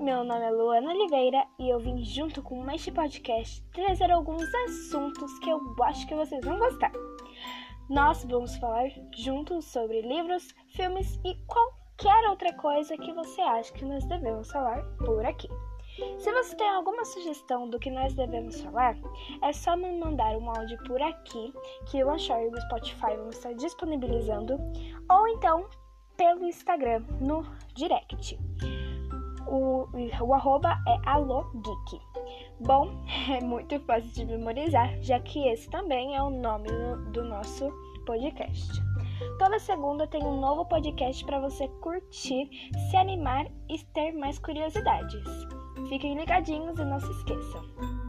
meu nome é Luana Oliveira e eu vim junto com este podcast trazer alguns assuntos que eu acho que vocês vão gostar. Nós vamos falar juntos sobre livros, filmes e qualquer outra coisa que você acha que nós devemos falar por aqui. Se você tem alguma sugestão do que nós devemos falar, é só me mandar um áudio por aqui que o Anchor e o Spotify vão estar disponibilizando, ou então pelo Instagram no direct. O, o arroba é alogeek. Bom, é muito fácil de memorizar, já que esse também é o nome do nosso podcast. Toda segunda tem um novo podcast para você curtir, se animar e ter mais curiosidades. Fiquem ligadinhos e não se esqueçam.